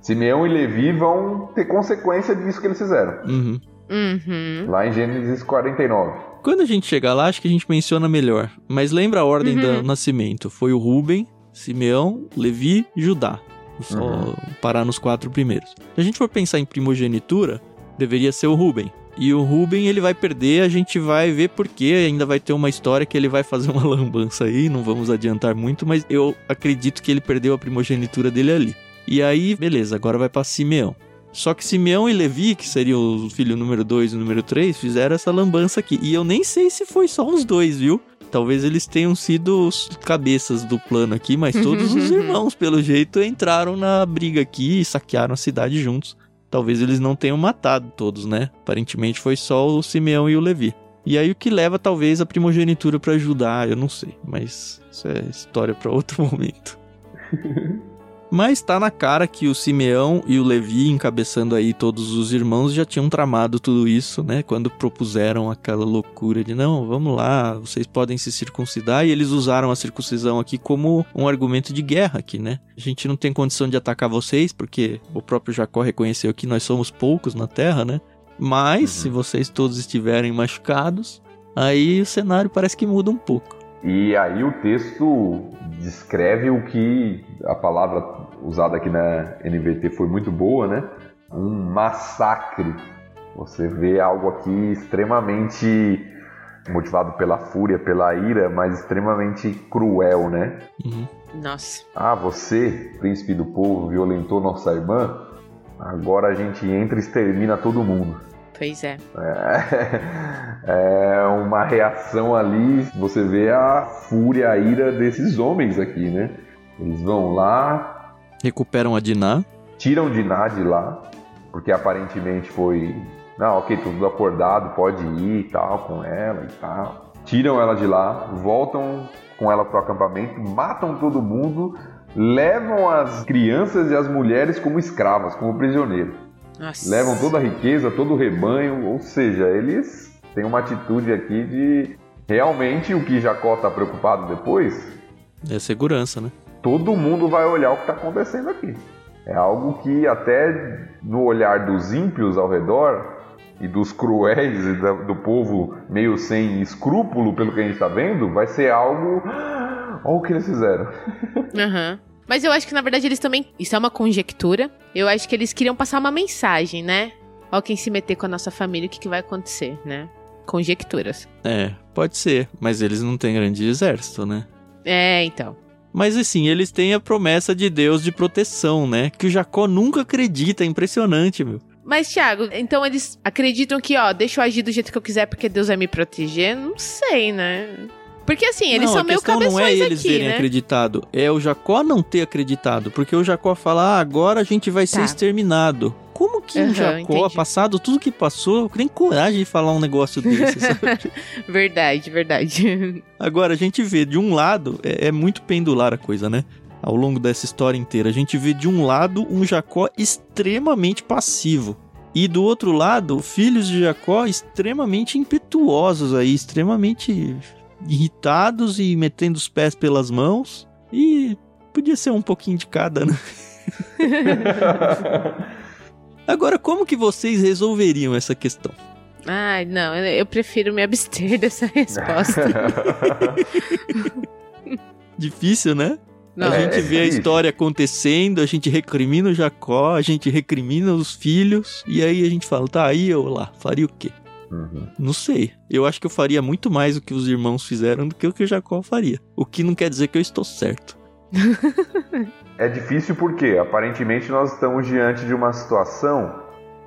Simeão e Levi vão ter consequência disso que eles fizeram. Uhum. Uhum. Lá em Gênesis 49. Quando a gente chegar lá, acho que a gente menciona melhor. Mas lembra a ordem Uhum. do nascimento. Foi o Ruben, Simeão, Levi e Judá. Só Uhum. parar nos quatro primeiros. Se a gente for pensar em primogenitura, deveria ser o Ruben. E o Ruben ele vai perder, a gente vai ver porque ainda vai ter uma história que ele vai fazer uma lambança aí, não vamos adiantar muito, mas eu acredito que ele perdeu a primogenitura dele ali. E aí, beleza, agora vai pra Simeão. Só que Simeão e Levi, que seriam o filho número 2 e número 3, fizeram essa lambança aqui. E eu nem sei se foi só os dois, viu? Talvez eles tenham sido os cabeças do plano aqui, mas todos os irmãos, pelo jeito, entraram na briga aqui e saquearam a cidade juntos. Talvez eles não tenham matado todos, né? Aparentemente foi só o Simeão e o Levi. E aí o que leva talvez a primogenitura pra ajudar, eu não sei, mas isso é história pra outro momento. Mas tá na cara que o Simeão e o Levi, encabeçando aí todos os irmãos, já tinham tramado tudo isso, né? Quando propuseram aquela loucura de não, vamos lá, vocês podem se circuncidar, e eles usaram a circuncisão aqui como um argumento de guerra aqui, né? A gente não tem condição de atacar vocês, porque o próprio Jacó reconheceu que nós somos poucos na terra, né? Mas, Uhum. se vocês todos estiverem machucados, aí o cenário parece que muda um pouco. E aí o texto descreve o que a palavra usada aqui na NVT foi muito boa, né? Um massacre. Você vê algo aqui extremamente motivado pela fúria, pela ira, mas extremamente cruel, né? Uhum. Nossa. Ah, você, príncipe do povo, violentou nossa irmã? Agora a gente entra e extermina todo mundo. Pois é. É, é uma reação ali, você vê a fúria, a ira desses homens aqui, né? Eles vão lá, Recuperam a Diná. tiram Diná de lá, porque aparentemente foi. Não, ok, tudo acordado, pode ir e tal, com ela e tal. Tiram ela de lá, voltam com ela pro acampamento, matam todo mundo, levam as crianças e as mulheres como escravas, como prisioneiros. Nossa. Levam toda a riqueza, todo o rebanho, ou seja, eles têm uma atitude aqui de realmente o que Jacó está preocupado depois, É segurança, né? Todo mundo vai olhar o que está acontecendo aqui. É algo que até no olhar dos ímpios ao redor e dos cruéis e da- do povo meio sem escrúpulo pelo que a gente está vendo, vai ser algo. Olha o que eles fizeram. Aham. Mas eu acho que, na verdade, eles também. Isso é uma conjectura. Eu acho que eles queriam passar uma mensagem, né? Ó, quem se meter com a nossa família, o que, que vai acontecer, né? Conjecturas. É, pode ser, mas eles não têm grande exército, né? É, então. Mas assim, eles têm a promessa de Deus de proteção, né? Que o Jacó nunca acredita, é impressionante, meu. Mas, Thiago, então eles acreditam que, ó, deixa eu agir do jeito que eu quiser porque Deus vai me proteger? Não sei, né? Porque assim, eles não, são meio cabeções não é eles aqui, terem né? acreditado, é o Jacó não ter acreditado, porque o Jacó fala, ah, agora a gente vai ser Tá. exterminado. Como que Aham, Jacó, entendi. passado tudo que passou, tem coragem de falar um negócio desse, sabe? Verdade, verdade. Agora, a gente vê de um lado, é, é muito pendular a coisa, né? Ao longo dessa história inteira, a gente vê de um lado um Jacó extremamente passivo. E do outro lado, filhos de Jacó extremamente impetuosos aí, extremamente irritados e metendo os pés pelas mãos. E podia ser um pouquinho de cada, né? Agora, como que vocês resolveriam essa questão? Ai, não, eu eu prefiro me abster dessa resposta. Difícil, né? Não, a gente é vê a história acontecendo, a gente recrimina o Jacó, a gente recrimina os filhos, e aí a gente fala, tá, aí eu lá, faria o quê? Uhum. Não sei. Eu acho que eu faria muito mais o que os irmãos fizeram do que o que o Jacó faria. O que não quer dizer que eu estou certo. É difícil porque, aparentemente, nós estamos diante de uma situação,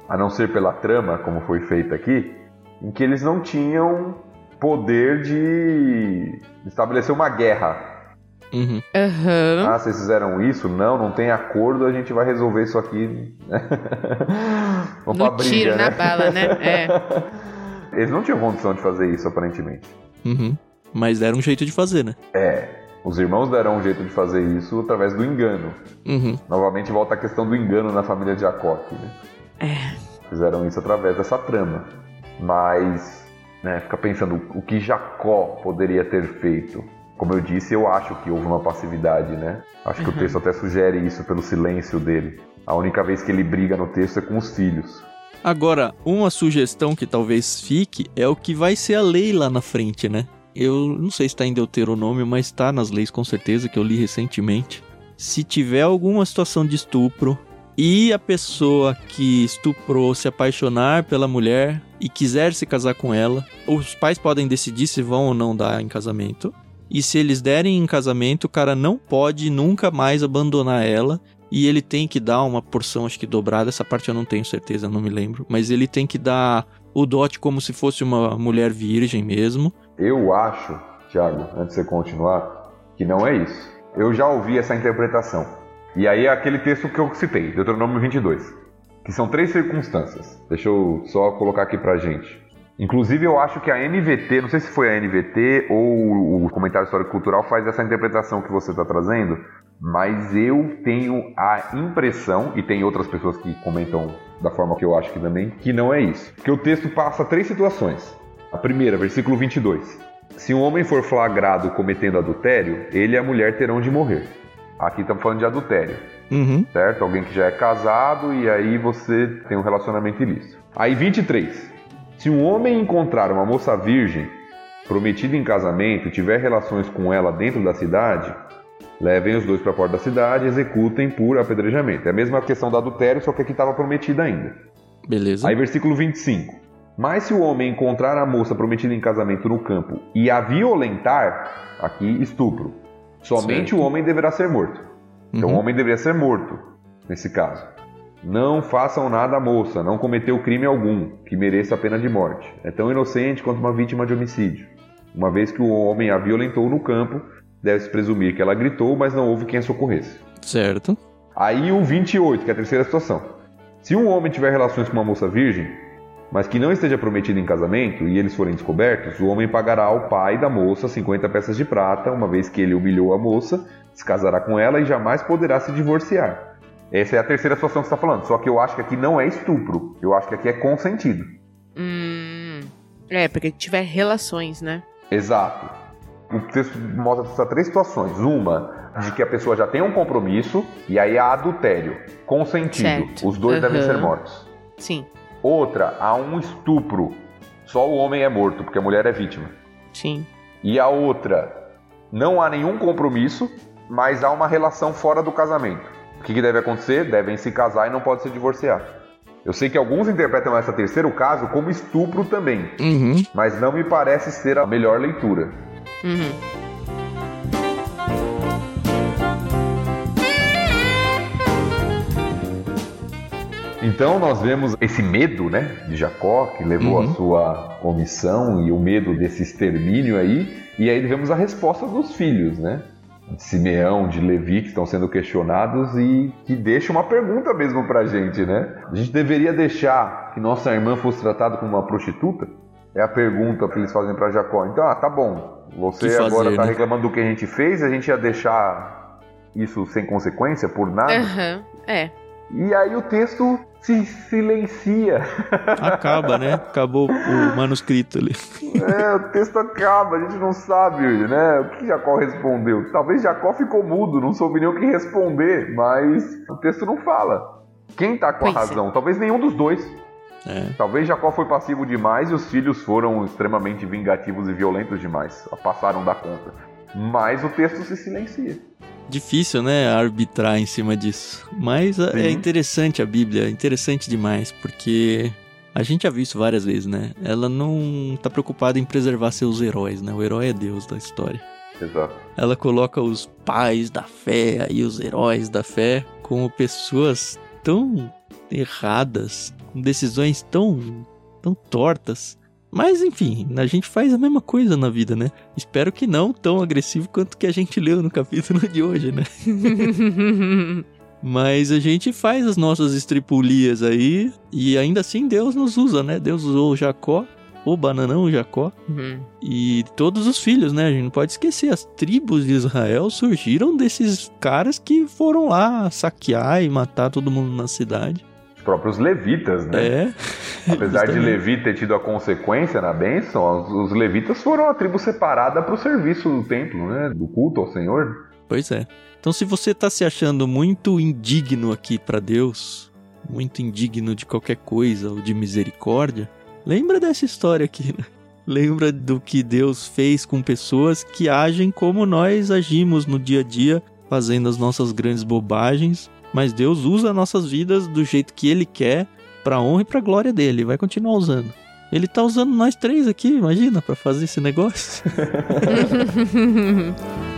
a não ser pela trama, como foi feita aqui, em que eles não tinham poder de estabelecer uma guerra. Uhum. Aham. Ah, vocês fizeram isso? Não, não tem acordo, a gente vai resolver isso aqui. Vamos pra No briga, tiro, né? na bala, né? É. Eles não tinham condição de fazer isso, aparentemente. Uhum. Mas deram um jeito de fazer, né? É, os irmãos deram um jeito de fazer isso através do engano. Uhum. Novamente volta a questão do engano na família de Jacó aqui, né? É. Fizeram isso através dessa trama. Mas, né, fica pensando o que Jacó poderia ter feito. Como eu disse, eu acho que houve uma passividade, né? Acho que uhum. o texto até sugere isso pelo silêncio dele. A única vez que ele briga no texto é com os filhos. Agora, uma sugestão que talvez fique é o que vai ser a lei lá na frente, né? Eu não sei se está em Deuteronômio, mas está nas leis com certeza, que eu li recentemente. Se tiver alguma situação de estupro e a pessoa que estuprou se apaixonar pela mulher e quiser se casar com ela, os pais podem decidir se vão ou não dar em casamento. E se eles derem em casamento, o cara não pode nunca mais abandonar ela. E ele tem que dar uma porção, acho que dobrada. Essa parte eu não tenho certeza, não me lembro. Mas ele tem que dar o dote como se fosse uma mulher virgem mesmo. Eu acho, Thiago, antes de você continuar, que não é isso. Eu já ouvi essa interpretação. E aí é aquele texto que eu citei, Deuteronômio 22, que são três circunstâncias. Deixa eu só colocar aqui pra gente. Inclusive, eu acho que a NVT, não sei se foi a NVT ou o comentário histórico cultural faz essa interpretação que você está trazendo, mas eu tenho a impressão, e tem outras pessoas que comentam da forma que eu acho que também, que não é isso. Porque o texto passa três situações. A primeira, versículo 22. Se um homem for flagrado cometendo adultério, ele e a mulher terão de morrer. Aqui estamos falando de adultério. Uhum. Certo? Alguém que já é casado e aí você tem um relacionamento ilícito. Aí 23. Se um homem encontrar uma moça virgem, prometida em casamento, e tiver relações com ela dentro da cidade, levem os dois para a porta da cidade e executem por apedrejamento. É a mesma questão do adultério, só que aqui estava prometida ainda. Beleza. Aí, versículo 25. Mas se o homem encontrar a moça prometida em casamento no campo e a violentar, aqui estupro, somente certo. o homem deverá ser morto. Então, uhum. o homem deveria ser morto, nesse caso. Não façam nada à moça, não cometeu crime algum que mereça a pena de morte. É tão inocente quanto uma vítima de homicídio. Uma vez que o homem a violentou no campo, deve-se presumir que ela gritou, mas não houve quem a socorresse. Certo. Aí o 28, que é a terceira situação. Se um homem tiver relações com uma moça virgem, mas que não esteja prometida em casamento e eles forem descobertos, o homem pagará ao pai da moça 50 peças de prata, uma vez que ele humilhou a moça, se casará com ela e jamais poderá se divorciar. Essa é a terceira situação que você está falando. Só que eu acho que aqui não é estupro. Eu acho que aqui é consentido. Hum, é, porque tiver relações, né? Exato. O texto mostra essas três situações. Uma, de que a pessoa já tem um compromisso, e aí há adultério. Consentido. Certo. Os dois uhum. devem ser mortos. Sim. Outra, há um estupro. Só o homem é morto, porque a mulher é vítima. Sim. E a outra, não há nenhum compromisso, mas há uma relação fora do casamento que, que deve acontecer? Devem se casar e não pode se divorciar. Eu sei que alguns interpretam esse terceiro caso como estupro também, uhum. mas não me parece ser a melhor leitura. Uhum. Então nós vemos esse medo, né, de Jacó que levou uhum. a sua omissão e o medo desse extermínio aí, e aí vemos a resposta dos filhos, né? de Simeão, de Levi, que estão sendo questionados e que deixa uma pergunta mesmo pra gente, né? A gente deveria deixar que nossa irmã fosse tratada como uma prostituta? É a pergunta que eles fazem para Jacó. Então, ah, tá bom. Você fazer, agora está né? reclamando do que a gente fez, a gente ia deixar isso sem consequência por nada? Uhum, é. E aí o texto se silencia. Acaba, né? Acabou o manuscrito ali. É, o texto acaba, a gente não sabe, né? O que Jacó respondeu? Talvez Jacó ficou mudo, não soube nem o que responder, mas o texto não fala. Quem tá com a pois é. razão? É. Talvez nenhum dos dois. É. Talvez Jacó foi passivo demais e os filhos foram extremamente vingativos e violentos demais. Passaram da conta. Mas o texto se silencia difícil, né, arbitrar em cima disso. Mas é, é interessante a Bíblia, é interessante demais, porque a gente já viu isso várias vezes, né? Ela não tá preocupada em preservar seus heróis, né? O herói é Deus da história. Exato. Ela coloca os pais da fé e os heróis da fé como pessoas tão erradas, com decisões tão tão tortas mas enfim, a gente faz a mesma coisa na vida, né? Espero que não tão agressivo quanto que a gente leu no capítulo de hoje, né? Mas a gente faz as nossas estripulias aí e ainda assim Deus nos usa, né? Deus usou Jacó, o bananão Jacó uhum. e todos os filhos, né? A gente não pode esquecer, as tribos de Israel surgiram desses caras que foram lá saquear e matar todo mundo na cidade. Próprios levitas, né? É. Apesar de. Levi ter tido a consequência na bênção, os, levitas foram a tribo separada para o serviço do templo, né? Do culto ao Senhor. Pois é. Então, se você tá se achando muito indigno aqui pra Deus, muito indigno de qualquer coisa ou de misericórdia, lembra dessa história aqui, né? Lembra do que Deus fez com pessoas que agem como nós agimos no dia a dia, fazendo as nossas grandes bobagens, mas Deus usa nossas vidas do jeito que Ele quer, pra honra e pra glória dele, vai continuar usando. Ele tá usando nós três aqui, imagina, pra fazer esse negócio.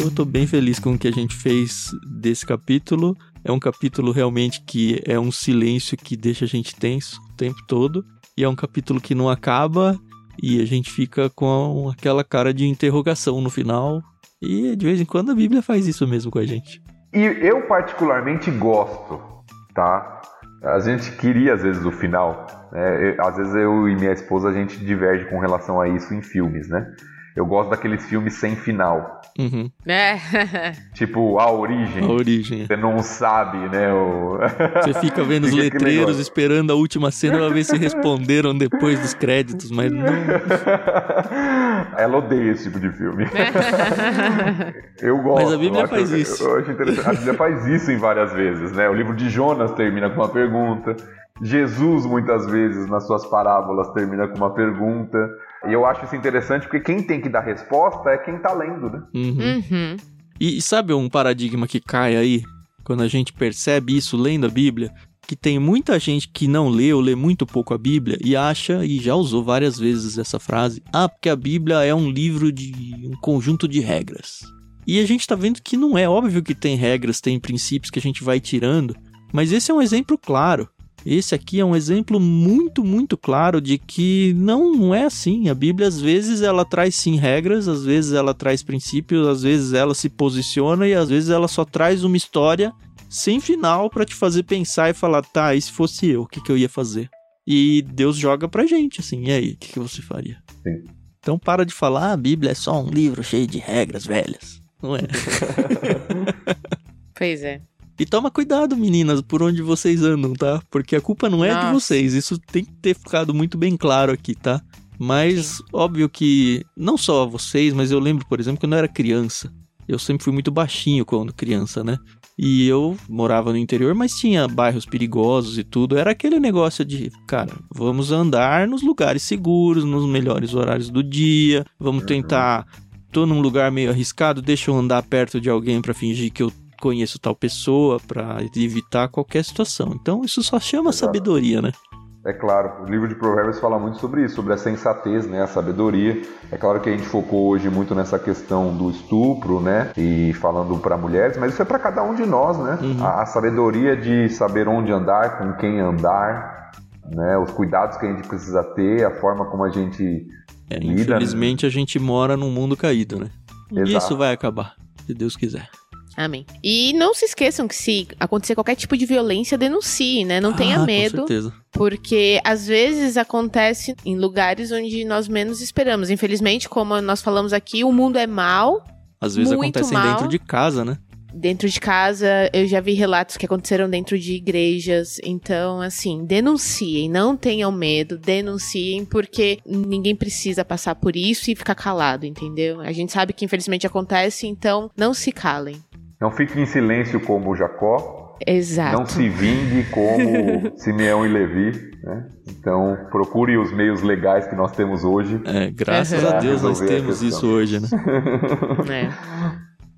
Eu tô bem feliz com o que a gente fez desse capítulo. É um capítulo realmente que é um silêncio que deixa a gente tenso o tempo todo. E é um capítulo que não acaba e a gente fica com aquela cara de interrogação no final. E de vez em quando a Bíblia faz isso mesmo com a gente. E eu particularmente gosto, tá? A gente queria às vezes o final, né? Às vezes eu e minha esposa a gente diverge com relação a isso em filmes, né? Eu gosto daqueles filmes sem final, Uhum. É. tipo A Origem. A origem. Você não sabe, né? O... Você fica vendo os letreiros, esperando a última cena pra ver se responderam depois dos créditos, mas não. Ela odeia esse tipo de filme. Eu gosto. Mas a Bíblia eu acho- faz isso. Eu, acho interessante. A Bíblia faz isso em várias vezes, né? O livro de Jonas termina com uma pergunta. Jesus, muitas vezes, nas suas parábolas, termina com uma pergunta. E eu acho isso interessante porque quem tem que dar resposta é quem tá lendo, né? Uhum. Uhum. E, e sabe um paradigma que cai aí? Quando a gente percebe isso lendo a Bíblia? Que tem muita gente que não lê ou lê muito pouco a Bíblia e acha, e já usou várias vezes essa frase, ah, porque a Bíblia é um livro de um conjunto de regras. E a gente tá vendo que não é óbvio que tem regras, tem princípios que a gente vai tirando, mas esse é um exemplo claro. Esse aqui é um exemplo muito, muito claro de que não, não é assim. A Bíblia, às vezes, ela traz sim regras, às vezes ela traz princípios, às vezes ela se posiciona e às vezes ela só traz uma história sem final pra te fazer pensar e falar, tá, e se fosse eu, o que, que eu ia fazer? E Deus joga pra gente, assim, e aí, o que, que você faria? Sim. Então para de falar, ah, a Bíblia é só um livro cheio de regras velhas. Não é? Pois é. E toma cuidado, meninas, por onde vocês andam, tá? Porque a culpa não é de Nossa. vocês. Isso tem que ter ficado muito bem claro aqui, tá? Mas óbvio que não só vocês, mas eu lembro, por exemplo, quando eu era criança. Eu sempre fui muito baixinho quando criança, né? E eu morava no interior, mas tinha bairros perigosos e tudo. Era aquele negócio de, cara, vamos andar nos lugares seguros, nos melhores horários do dia. Vamos tentar. Tô num lugar meio arriscado, deixa eu andar perto de alguém pra fingir que eu conheço tal pessoa, pra evitar qualquer situação. Então isso só chama Exato. sabedoria, né? É claro, o livro de Provérbios fala muito sobre isso, sobre a sensatez, né, a sabedoria. É claro que a gente focou hoje muito nessa questão do estupro, né, e falando para mulheres, mas isso é para cada um de nós, né? Uhum. A, a sabedoria de saber onde andar, com quem andar, né, os cuidados que a gente precisa ter, a forma como a gente É, Lida, infelizmente a gente mora num mundo caído, né? E Exato. isso vai acabar, se Deus quiser. Amém. E não se esqueçam que se acontecer qualquer tipo de violência, denuncie, né? Não tenha Ah, medo, Com certeza. porque às vezes acontece em lugares onde nós menos esperamos. Infelizmente, como nós falamos aqui, o mundo é mau. Às vezes acontecem mal. dentro de casa, né? Dentro de casa, eu já vi relatos que aconteceram dentro de igrejas. Então, assim, denunciem, não tenham medo, denunciem, porque ninguém precisa passar por isso e ficar calado, entendeu? A gente sabe que infelizmente acontece, então não se calem. Não fique em silêncio como Jacó, Exato. não se vingue como Simeão e Levi, né? Então procure os meios legais que nós temos hoje. É, graças a Deus nós temos isso hoje, né?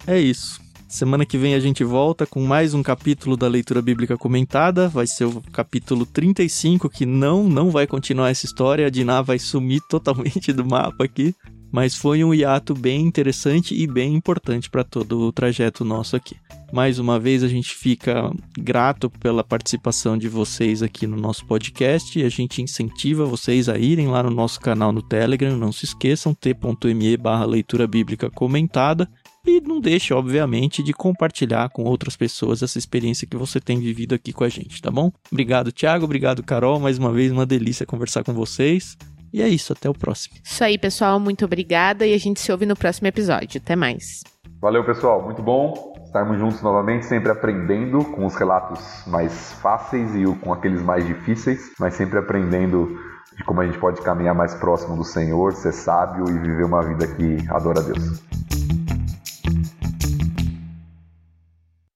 É. É isso. Semana que vem a gente volta com mais um capítulo da leitura bíblica comentada. Vai ser o capítulo 35, que não não vai continuar essa história. A Diná vai sumir totalmente do mapa aqui. Mas foi um hiato bem interessante e bem importante para todo o trajeto nosso aqui. Mais uma vez a gente fica grato pela participação de vocês aqui no nosso podcast e a gente incentiva vocês a irem lá no nosso canal no Telegram, não se esqueçam, t.me barra leitura bíblica comentada e não deixe, obviamente, de compartilhar com outras pessoas essa experiência que você tem vivido aqui com a gente, tá bom? Obrigado, Thiago, obrigado, Carol, mais uma vez uma delícia conversar com vocês. E é isso, até o próximo. Isso aí, pessoal, muito obrigada e a gente se ouve no próximo episódio. Até mais. Valeu, pessoal, muito bom estarmos juntos novamente, sempre aprendendo com os relatos mais fáceis e com aqueles mais difíceis, mas sempre aprendendo de como a gente pode caminhar mais próximo do Senhor, ser sábio e viver uma vida que adora a Deus.